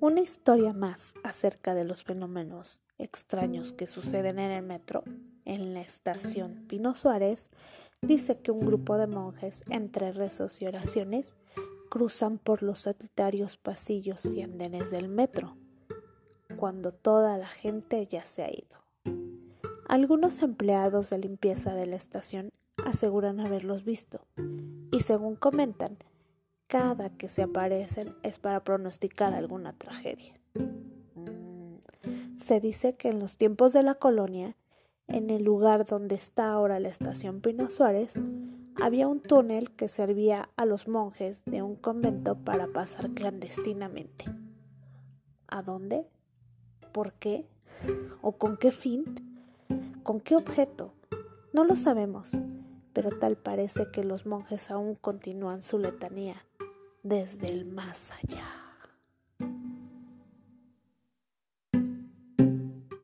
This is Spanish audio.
Una historia más acerca de los fenómenos extraños que suceden en el metro, en la estación Pino Suárez, dice que un grupo de monjes, entre rezos y oraciones, cruzan por los solitarios pasillos y andenes del metro, cuando toda la gente ya se ha ido. Algunos empleados de limpieza de la estación aseguran haberlos visto, y según comentan, cada que se aparecen es para pronosticar alguna tragedia. Mm, se dice que en los tiempos de la colonia, en el lugar donde está ahora la estación Pino Suárez, había un túnel que servía a los monjes de un convento para pasar clandestinamente. ¿A dónde? ¿Por qué? ¿O con qué fin? ¿Con qué objeto? No lo sabemos, pero tal parece que los monjes aún continúan su letanía desde el más allá.